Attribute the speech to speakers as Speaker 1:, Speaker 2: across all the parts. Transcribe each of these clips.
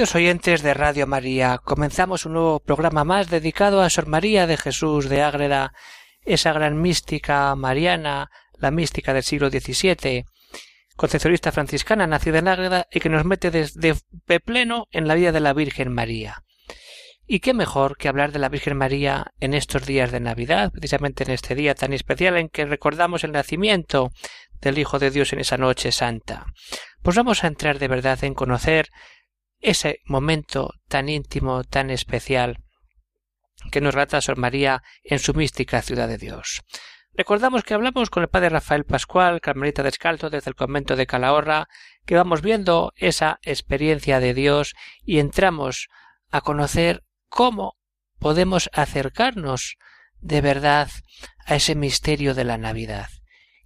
Speaker 1: Queridos oyentes de Radio María, comenzamos un nuevo programa más dedicado a Sor María de Jesús de Ágreda, esa gran mística mariana, la mística del siglo XVII, concepcionista franciscana nacida en Ágreda y que nos mete desde de pleno en la vida de la Virgen María. Y qué mejor que hablar de la Virgen María en estos días de Navidad, precisamente en este día tan especial en que recordamos el nacimiento del Hijo de Dios en esa noche santa. Pues vamos a entrar de verdad en conocer ese momento tan íntimo, tan especial que nos relata Sor María en su mística ciudad de Dios. Recordamos que hablamos con el padre Rafael Pascual, Carmelita Descalzo, desde el convento de Calahorra, que vamos viendo esa experiencia de Dios y entramos a conocer cómo podemos acercarnos de verdad a ese misterio de la Navidad.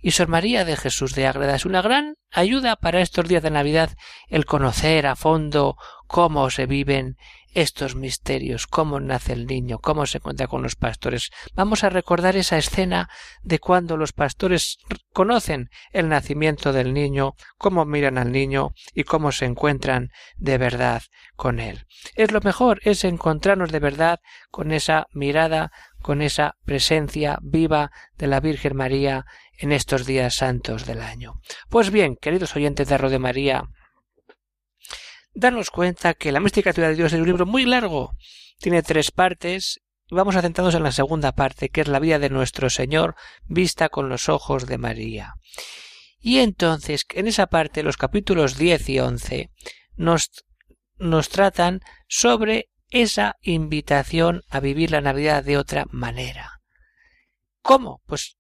Speaker 1: Y Sor María de Jesús de Ágreda es una gran ayuda para estos días de Navidad el conocer a fondo cómo se viven estos misterios, cómo nace el niño, cómo se encuentra con los pastores. Vamos a recordar esa escena de cuando los pastores conocen el nacimiento del niño, cómo miran al niño y cómo se encuentran de verdad con él. Es lo mejor, es encontrarnos de verdad con esa mirada, con esa presencia viva de la Virgen María en estos días santos del año. Pues bien, queridos oyentes de Radio María, danos cuenta que la mística ciudad de Dios es un libro muy largo. Tiene tres partes vamos a centrarnos en la segunda parte, que es la vida de nuestro Señor vista con los ojos de María. Y entonces, en esa parte, los capítulos 10 y 11 nos, nos tratan sobre esa invitación a vivir la Navidad de otra manera. ¿Cómo? Pues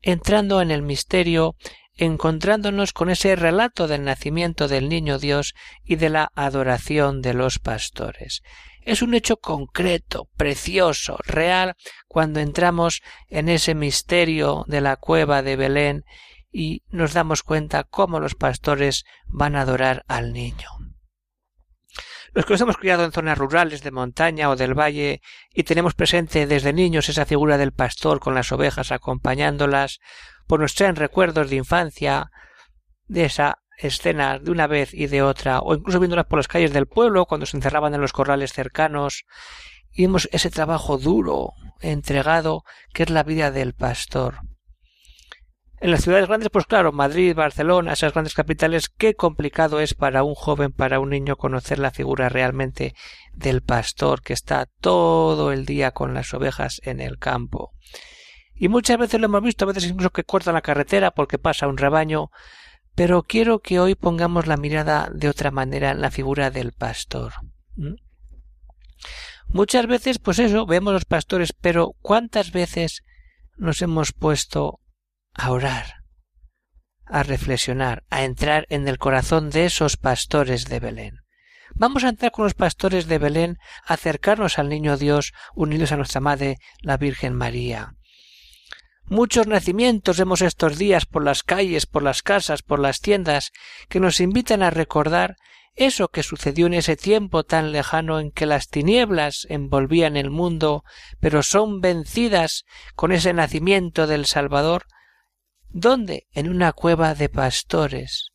Speaker 1: entrando en el misterio, encontrándonos con ese relato del nacimiento del niño Dios y de la adoración de los pastores. Es un hecho concreto, precioso, real, cuando entramos en ese misterio de la cueva de Belén y nos damos cuenta cómo los pastores van a adorar al niño. Los que nos hemos criado en zonas rurales de montaña o del valle y tenemos presente desde niños esa figura del pastor con las ovejas acompañándolas, pues nos traen recuerdos de infancia, de esa escena de una vez y de otra, o incluso viéndolas por las calles del pueblo cuando se encerraban en los corrales cercanos, y vemos ese trabajo duro, entregado, que es la vida del pastor. En las ciudades grandes, pues claro, Madrid, Barcelona, esas grandes capitales, qué complicado es para un joven, para un niño conocer la figura realmente del pastor que está todo el día con las ovejas en el campo. Y muchas veces lo hemos visto, a veces incluso que cortan la carretera porque pasa un rebaño, pero quiero que hoy pongamos la mirada de otra manera en la figura del pastor. Muchas veces, pues eso, vemos los pastores, pero ¿cuántas veces nos hemos puesto a orar, a reflexionar, a entrar en el corazón de esos pastores de Belén. Vamos a entrar con los pastores de Belén, a acercarnos al niño Dios, unidos a nuestra Madre, la Virgen María. Muchos nacimientos vemos estos días por las calles, por las casas, por las tiendas, que nos invitan a recordar eso que sucedió en ese tiempo tan lejano en que las tinieblas envolvían el mundo, pero son vencidas con ese nacimiento del Salvador, ¿Dónde? En una cueva de pastores.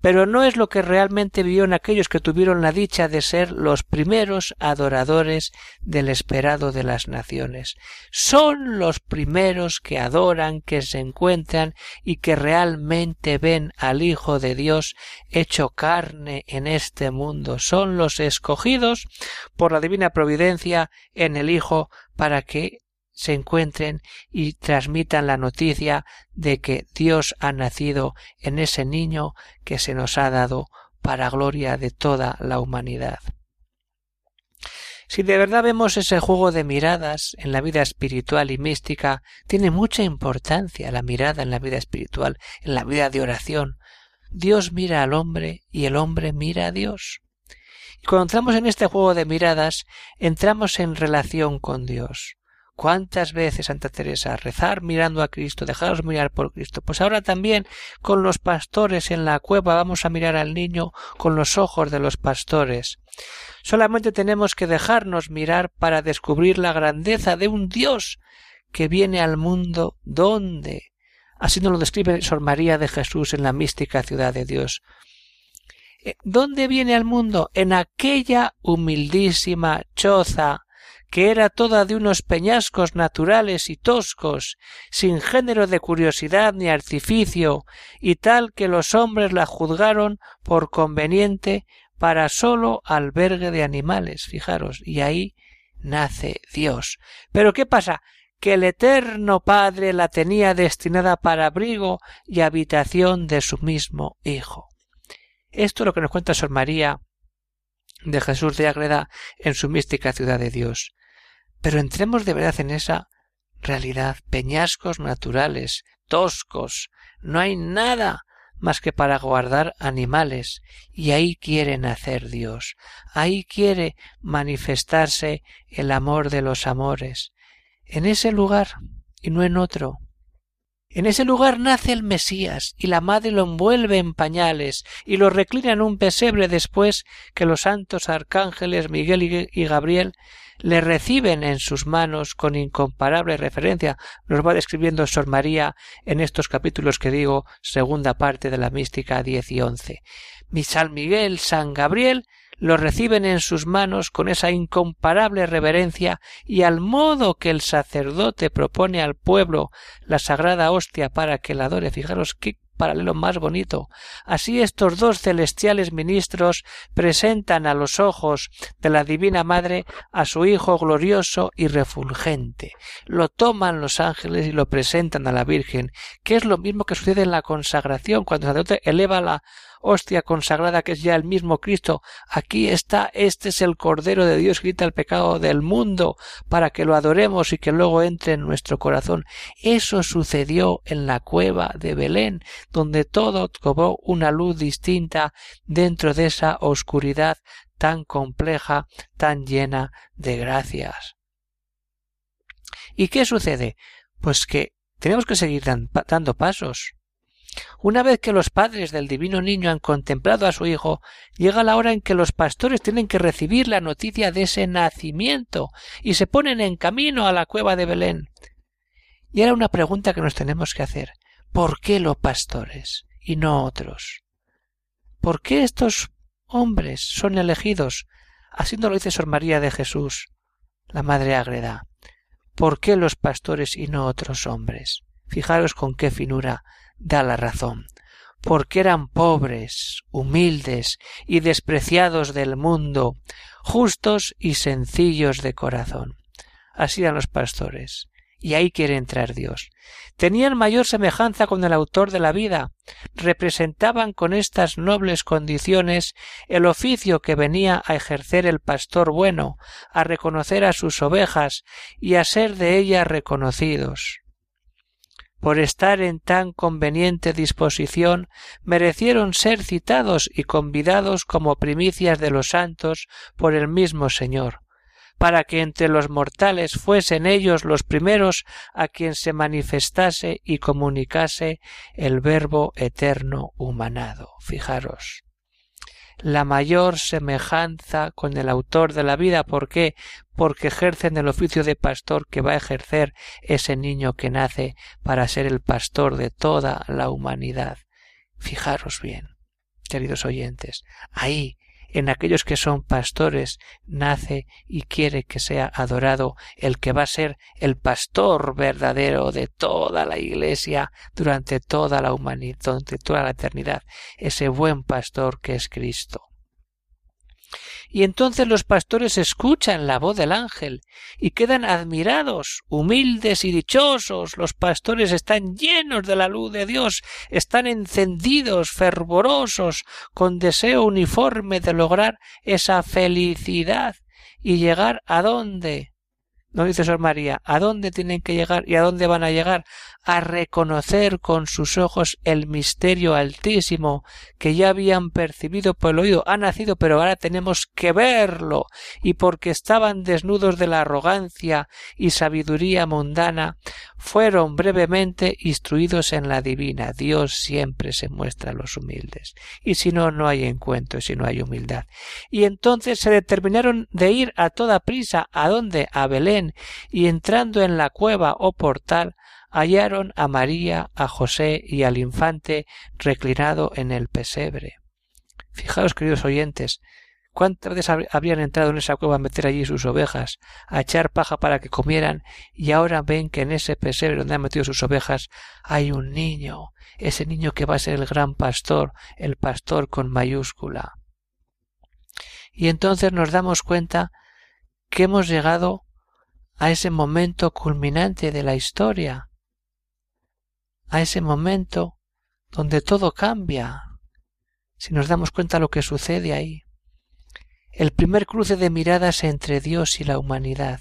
Speaker 1: Pero no es lo que realmente vivieron aquellos que tuvieron la dicha de ser los primeros adoradores del esperado de las naciones. Son los primeros que adoran, que se encuentran y que realmente ven al Hijo de Dios hecho carne en este mundo. Son los escogidos por la divina providencia en el Hijo para que se encuentren y transmitan la noticia de que Dios ha nacido en ese niño que se nos ha dado para gloria de toda la humanidad. Si de verdad vemos ese juego de miradas en la vida espiritual y mística, tiene mucha importancia la mirada en la vida espiritual, en la vida de oración. Dios mira al hombre y el hombre mira a Dios. Y cuando entramos en este juego de miradas, entramos en relación con Dios. ¿Cuántas veces, Santa Teresa, rezar mirando a Cristo, dejaros mirar por Cristo? Pues ahora también con los pastores en la cueva vamos a mirar al niño con los ojos de los pastores. Solamente tenemos que dejarnos mirar para descubrir la grandeza de un Dios que viene al mundo donde. Así nos lo describe Sor María de Jesús en la mística ciudad de Dios. Eh, ¿Dónde viene al mundo? En aquella humildísima choza que era toda de unos peñascos naturales y toscos, sin género de curiosidad ni artificio, y tal que los hombres la juzgaron por conveniente para sólo albergue de animales, fijaros, y ahí nace Dios. Pero ¿qué pasa? que el Eterno Padre la tenía destinada para abrigo y habitación de su mismo Hijo. Esto es lo que nos cuenta Sor María de Jesús de Ágreda en su mística ciudad de Dios. Pero entremos de verdad en esa realidad, peñascos naturales, toscos, no hay nada más que para guardar animales, y ahí quiere nacer Dios, ahí quiere manifestarse el amor de los amores, en ese lugar y no en otro, en ese lugar nace el Mesías, y la madre lo envuelve en pañales, y lo reclina en un pesebre después que los santos arcángeles Miguel y Gabriel le reciben en sus manos con incomparable referencia. Nos va describiendo Sor María en estos capítulos que digo, segunda parte de la mística diez y once. Mi San Miguel, San Gabriel, lo reciben en sus manos con esa incomparable reverencia y al modo que el sacerdote propone al pueblo la sagrada hostia para que la adore. Fijaros qué paralelo más bonito. Así estos dos celestiales ministros presentan a los ojos de la Divina Madre a su Hijo glorioso y refulgente. Lo toman los ángeles y lo presentan a la Virgen, que es lo mismo que sucede en la consagración, cuando el sacerdote eleva la hostia consagrada que es ya el mismo Cristo. Aquí está, este es el Cordero de Dios que quita el pecado del mundo para que lo adoremos y que luego entre en nuestro corazón. Eso sucedió en la cueva de Belén, donde todo cobró una luz distinta dentro de esa oscuridad tan compleja, tan llena de gracias. ¿Y qué sucede? Pues que tenemos que seguir dando pasos. Una vez que los padres del divino niño han contemplado a su hijo, llega la hora en que los pastores tienen que recibir la noticia de ese nacimiento y se ponen en camino a la cueva de Belén. Y era una pregunta que nos tenemos que hacer. ¿Por qué los pastores y no otros? ¿Por qué estos hombres son elegidos? Así lo dice Sor María de Jesús, la Madre Ágreda. ¿Por qué los pastores y no otros hombres? Fijaros con qué finura da la razón, porque eran pobres, humildes y despreciados del mundo, justos y sencillos de corazón. Así eran los pastores, y ahí quiere entrar Dios. Tenían mayor semejanza con el autor de la vida, representaban con estas nobles condiciones el oficio que venía a ejercer el pastor bueno, a reconocer a sus ovejas y a ser de ellas reconocidos por estar en tan conveniente disposición, merecieron ser citados y convidados como primicias de los santos por el mismo Señor, para que entre los mortales fuesen ellos los primeros a quien se manifestase y comunicase el Verbo eterno humanado. Fijaros la mayor semejanza con el autor de la vida. ¿Por qué? Porque ejercen el oficio de pastor que va a ejercer ese niño que nace para ser el pastor de toda la humanidad. Fijaros bien, queridos oyentes, ahí en aquellos que son pastores nace y quiere que sea adorado el que va a ser el pastor verdadero de toda la iglesia durante toda la humanidad, durante toda la eternidad, ese buen pastor que es Cristo. Y entonces los pastores escuchan la voz del ángel y quedan admirados, humildes y dichosos. Los pastores están llenos de la luz de Dios, están encendidos, fervorosos, con deseo uniforme de lograr esa felicidad y llegar a dónde? No dice Sor María, ¿a dónde tienen que llegar y a dónde van a llegar? A reconocer con sus ojos el misterio altísimo que ya habían percibido por el oído. Ha nacido, pero ahora tenemos que verlo. Y porque estaban desnudos de la arrogancia y sabiduría mundana, fueron brevemente instruidos en la divina. Dios siempre se muestra a los humildes. Y si no, no hay encuentro, si no hay humildad. Y entonces se determinaron de ir a toda prisa. ¿A dónde? A Belén y entrando en la cueva o portal hallaron a María, a José y al infante reclinado en el pesebre. Fijaos, queridos oyentes, cuántas veces habrían entrado en esa cueva a meter allí sus ovejas, a echar paja para que comieran, y ahora ven que en ese pesebre donde han metido sus ovejas hay un niño, ese niño que va a ser el gran pastor, el pastor con mayúscula. Y entonces nos damos cuenta que hemos llegado a ese momento culminante de la historia, a ese momento donde todo cambia, si nos damos cuenta lo que sucede ahí. El primer cruce de miradas entre Dios y la humanidad,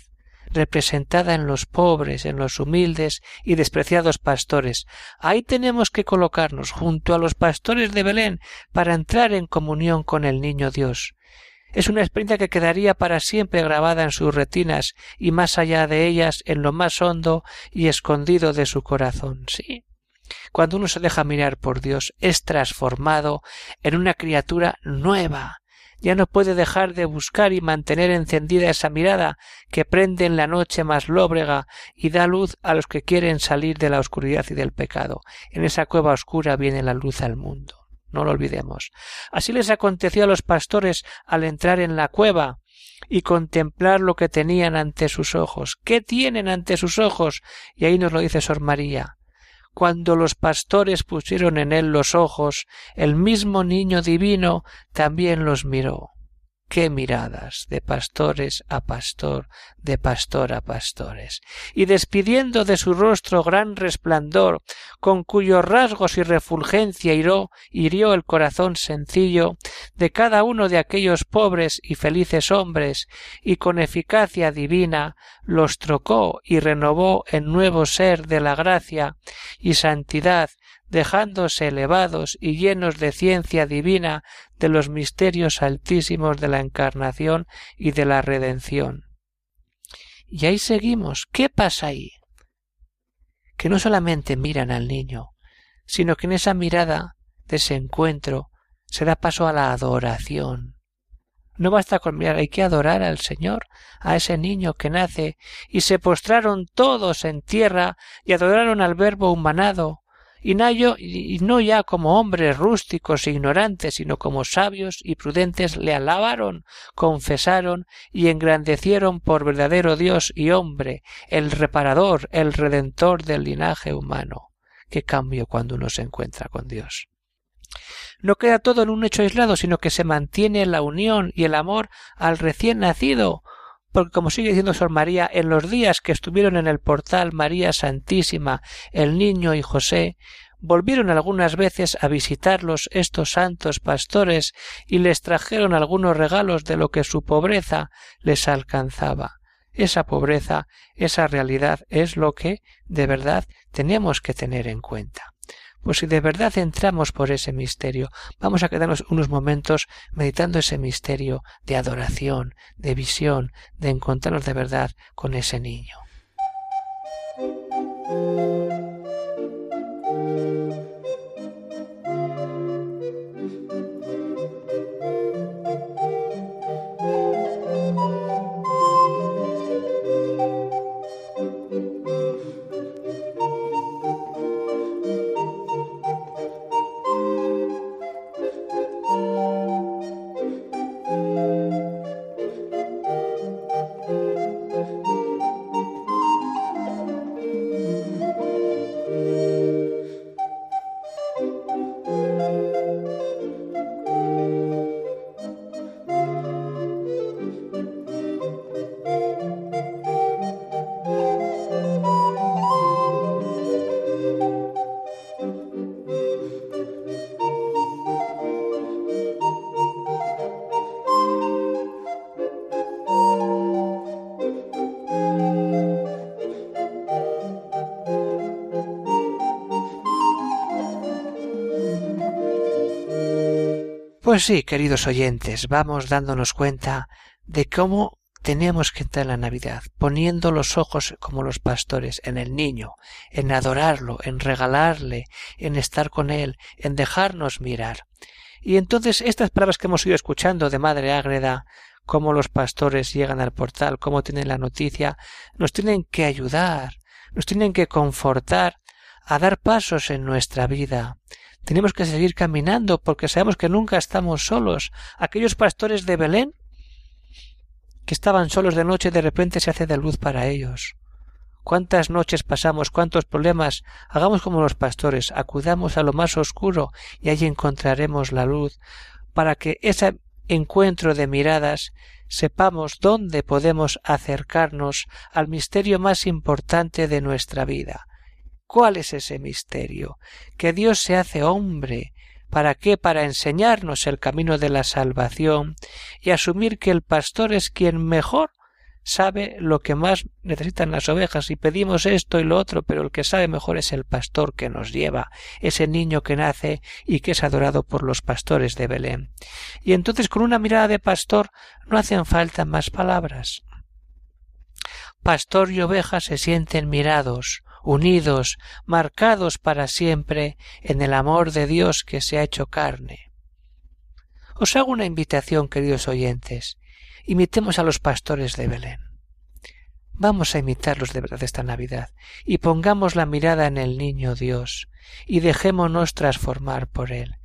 Speaker 1: representada en los pobres, en los humildes y despreciados pastores. Ahí tenemos que colocarnos junto a los pastores de Belén para entrar en comunión con el niño Dios, es una experiencia que quedaría para siempre grabada en sus retinas y más allá de ellas en lo más hondo y escondido de su corazón. Sí. Cuando uno se deja mirar por Dios, es transformado en una criatura nueva. Ya no puede dejar de buscar y mantener encendida esa mirada que prende en la noche más lóbrega y da luz a los que quieren salir de la oscuridad y del pecado. En esa cueva oscura viene la luz al mundo no lo olvidemos. Así les aconteció a los pastores al entrar en la cueva y contemplar lo que tenían ante sus ojos. ¿Qué tienen ante sus ojos? Y ahí nos lo dice Sor María. Cuando los pastores pusieron en él los ojos, el mismo niño divino también los miró qué miradas de pastores a pastor, de pastor a pastores, y despidiendo de su rostro gran resplandor, con cuyos rasgos y refulgencia hirió, hirió el corazón sencillo de cada uno de aquellos pobres y felices hombres, y con eficacia divina los trocó y renovó en nuevo ser de la gracia y santidad dejándose elevados y llenos de ciencia divina de los misterios altísimos de la encarnación y de la redención. Y ahí seguimos. ¿Qué pasa ahí? Que no solamente miran al niño, sino que en esa mirada de ese encuentro se da paso a la adoración. No basta con mirar, hay que adorar al Señor, a ese niño que nace, y se postraron todos en tierra y adoraron al Verbo humanado, y no ya como hombres rústicos e ignorantes, sino como sabios y prudentes le alabaron, confesaron y engrandecieron por verdadero Dios y hombre, el reparador, el redentor del linaje humano. Qué cambio cuando uno se encuentra con Dios. No queda todo en un hecho aislado, sino que se mantiene la unión y el amor al recién nacido, porque como sigue diciendo Sor María, en los días que estuvieron en el portal María Santísima, el niño y José, volvieron algunas veces a visitarlos estos santos pastores y les trajeron algunos regalos de lo que su pobreza les alcanzaba. Esa pobreza, esa realidad es lo que de verdad tenemos que tener en cuenta. Pues si de verdad entramos por ese misterio, vamos a quedarnos unos momentos meditando ese misterio de adoración, de visión, de encontrarnos de verdad con ese niño. Pues sí, queridos oyentes, vamos dándonos cuenta de cómo tenemos que entrar en la Navidad, poniendo los ojos como los pastores en el niño, en adorarlo, en regalarle, en estar con él, en dejarnos mirar. Y entonces estas palabras que hemos ido escuchando de Madre Ágreda, cómo los pastores llegan al portal, cómo tienen la noticia, nos tienen que ayudar, nos tienen que confortar a dar pasos en nuestra vida. Tenemos que seguir caminando porque sabemos que nunca estamos solos. Aquellos pastores de Belén que estaban solos de noche de repente se hace de luz para ellos. ¿Cuántas noches pasamos? ¿Cuántos problemas? Hagamos como los pastores, acudamos a lo más oscuro y allí encontraremos la luz, para que ese encuentro de miradas sepamos dónde podemos acercarnos al misterio más importante de nuestra vida. ¿Cuál es ese misterio? Que Dios se hace hombre, ¿Para qué? Para enseñarnos el camino de la salvación y asumir que el pastor es quien mejor sabe lo que más necesitan las ovejas y pedimos esto y lo otro, pero el que sabe mejor es el pastor que nos lleva, ese niño que nace y que es adorado por los pastores de Belén. Y entonces con una mirada de pastor no hacen falta más palabras. Pastor y oveja se sienten mirados, unidos, marcados para siempre en el amor de Dios que se ha hecho carne. Os hago una invitación, queridos oyentes. Imitemos a los pastores de Belén. Vamos a imitarlos de verdad esta Navidad y pongamos la mirada en el niño Dios y dejémonos transformar por él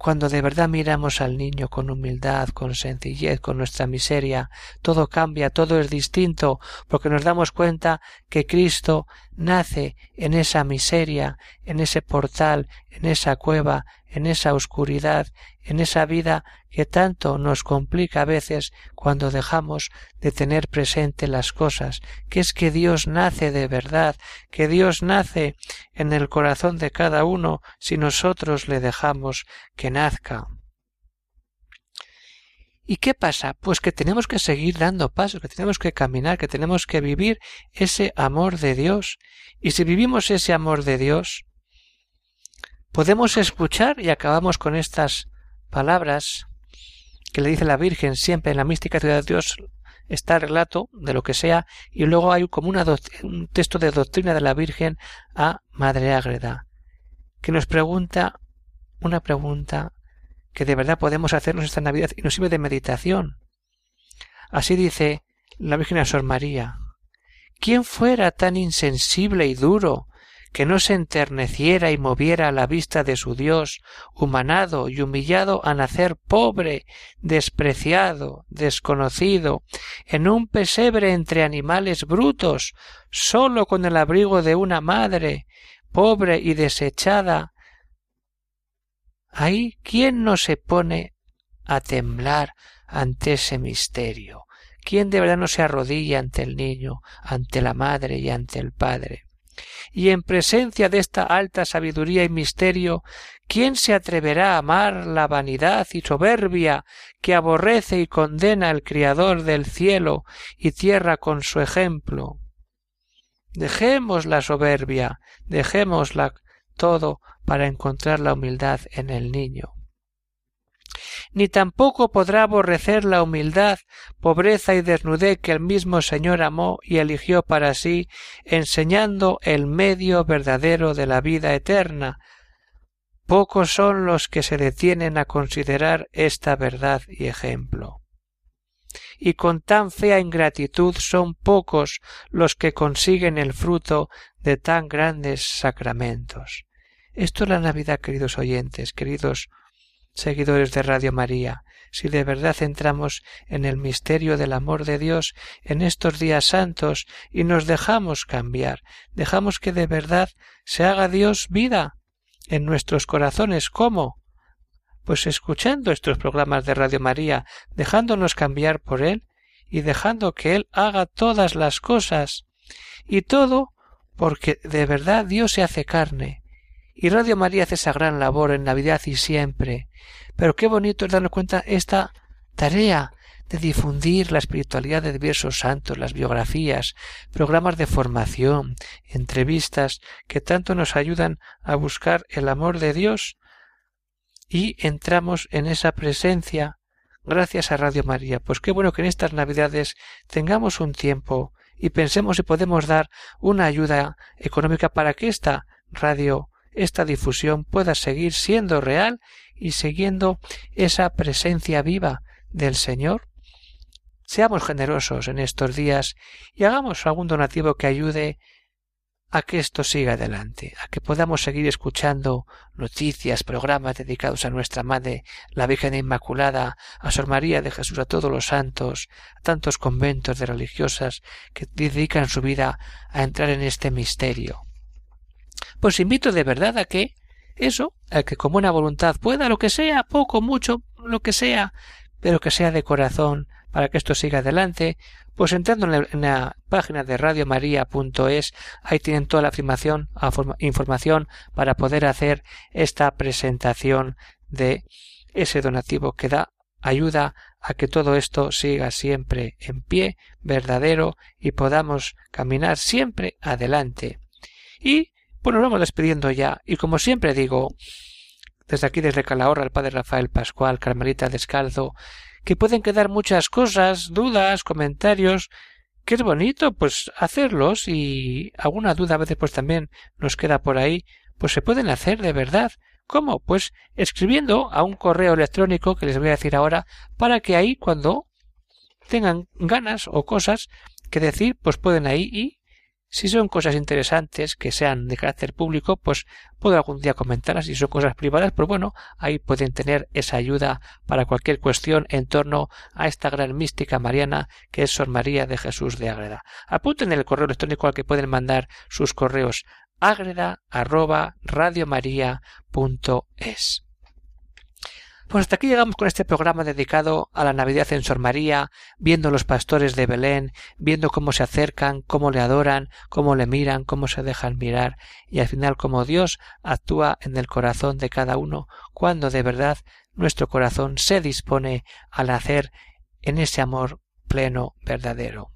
Speaker 1: cuando de verdad miramos al niño con humildad, con sencillez, con nuestra miseria, todo cambia, todo es distinto, porque nos damos cuenta que Cristo nace en esa miseria, en ese portal, en esa cueva, en esa oscuridad, en esa vida que tanto nos complica a veces cuando dejamos de tener presente las cosas, que es que Dios nace de verdad, que Dios nace en el corazón de cada uno si nosotros le dejamos que nazca. ¿Y qué pasa? Pues que tenemos que seguir dando pasos, que tenemos que caminar, que tenemos que vivir ese amor de Dios. Y si vivimos ese amor de Dios, podemos escuchar y acabamos con estas palabras que le dice la Virgen siempre en la mística ciudad de Dios está el relato de lo que sea y luego hay como una un texto de doctrina de la Virgen a Madre Ágreda que nos pregunta una pregunta que de verdad podemos hacernos esta Navidad y nos sirve de meditación. Así dice la Virgen a Sor María. ¿Quién fuera tan insensible y duro que no se enterneciera y moviera a la vista de su Dios, humanado y humillado a nacer pobre, despreciado, desconocido, en un pesebre entre animales brutos, sólo con el abrigo de una madre, pobre y desechada. Ahí, ¿quién no se pone a temblar ante ese misterio? ¿Quién de verdad no se arrodilla ante el niño, ante la madre y ante el padre? Y en presencia de esta alta sabiduría y misterio, ¿quién se atreverá a amar la vanidad y soberbia que aborrece y condena el Criador del cielo y tierra con su ejemplo? Dejemos la soberbia, dejémosla todo para encontrar la humildad en el niño ni tampoco podrá aborrecer la humildad, pobreza y desnudez que el mismo Señor amó y eligió para sí, enseñando el medio verdadero de la vida eterna. Pocos son los que se detienen a considerar esta verdad y ejemplo. Y con tan fea ingratitud son pocos los que consiguen el fruto de tan grandes sacramentos. Esto es la Navidad, queridos oyentes, queridos seguidores de Radio María, si de verdad entramos en el misterio del amor de Dios en estos días santos y nos dejamos cambiar, dejamos que de verdad se haga Dios vida en nuestros corazones. ¿Cómo? Pues escuchando estos programas de Radio María, dejándonos cambiar por Él y dejando que Él haga todas las cosas. Y todo porque de verdad Dios se hace carne, y Radio María hace esa gran labor en Navidad y siempre. Pero qué bonito es darnos cuenta esta tarea de difundir la espiritualidad de diversos santos, las biografías, programas de formación, entrevistas que tanto nos ayudan a buscar el amor de Dios y entramos en esa presencia gracias a Radio María. Pues qué bueno que en estas Navidades tengamos un tiempo y pensemos si podemos dar una ayuda económica para que esta radio, esta difusión pueda seguir siendo real y siguiendo esa presencia viva del Señor. Seamos generosos en estos días y hagamos algún donativo que ayude a que esto siga adelante, a que podamos seguir escuchando noticias, programas dedicados a nuestra Madre, la Virgen Inmaculada, a Sor María de Jesús, a todos los santos, a tantos conventos de religiosas que dedican su vida a entrar en este misterio. Pues invito de verdad a que eso, a que con buena voluntad pueda, lo que sea, poco, mucho, lo que sea, pero que sea de corazón, para que esto siga adelante, pues entrando en la, página de radiomaria.es, ahí tienen toda la afirmación, información para poder hacer esta presentación de ese donativo que da ayuda a que todo esto siga siempre en pie, verdadero, y podamos caminar siempre adelante. Y pues nos vamos despidiendo ya, y como siempre digo, desde aquí, desde Calahorra, el padre Rafael Pascual, Carmelita Descalzo, que pueden quedar muchas cosas, dudas, comentarios, que es bonito pues hacerlos y alguna duda a veces pues también nos queda por ahí, pues se pueden hacer de verdad. ¿Cómo? Pues escribiendo a un correo electrónico que les voy a decir ahora para que ahí cuando tengan ganas o cosas que decir pues pueden ahí y si son cosas interesantes que sean de carácter público, pues puedo algún día comentarlas. Si son cosas privadas, pues bueno, ahí pueden tener esa ayuda para cualquier cuestión en torno a esta gran mística mariana que es Sor María de Jesús de Ágreda. Apunten el correo electrónico al que pueden mandar sus correos ágreda pues hasta aquí llegamos con este programa dedicado a la Navidad en Sor María, viendo los pastores de Belén, viendo cómo se acercan, cómo le adoran, cómo le miran, cómo se dejan mirar, y al final cómo Dios actúa en el corazón de cada uno, cuando de verdad nuestro corazón se dispone a nacer en ese amor pleno verdadero.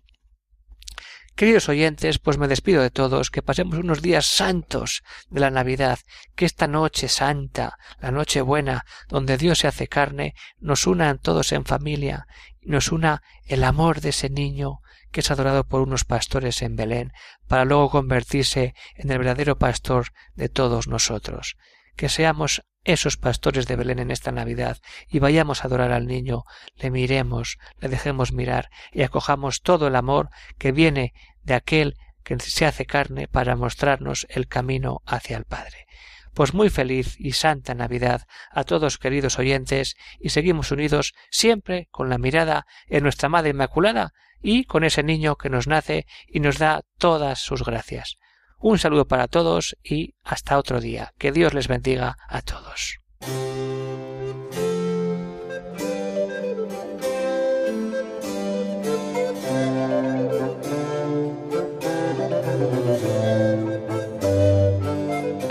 Speaker 1: Queridos oyentes, pues me despido de todos, que pasemos unos días santos de la Navidad, que esta noche santa, la noche buena, donde Dios se hace carne, nos unan todos en familia, nos una el amor de ese niño que es adorado por unos pastores en Belén, para luego convertirse en el verdadero pastor de todos nosotros. Que seamos esos pastores de Belén en esta Navidad y vayamos a adorar al niño, le miremos, le dejemos mirar y acojamos todo el amor que viene de aquel que se hace carne para mostrarnos el camino hacia el Padre. Pues muy feliz y santa Navidad a todos queridos oyentes y seguimos unidos siempre con la mirada en nuestra Madre Inmaculada y con ese niño que nos nace y nos da todas sus gracias. Un saludo para todos y hasta otro día. Que Dios les bendiga a todos.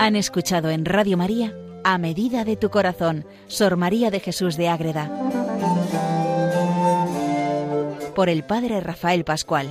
Speaker 2: Han escuchado en Radio María A Medida de tu Corazón, Sor María de Jesús de Ágreda. Por el Padre Rafael Pascual.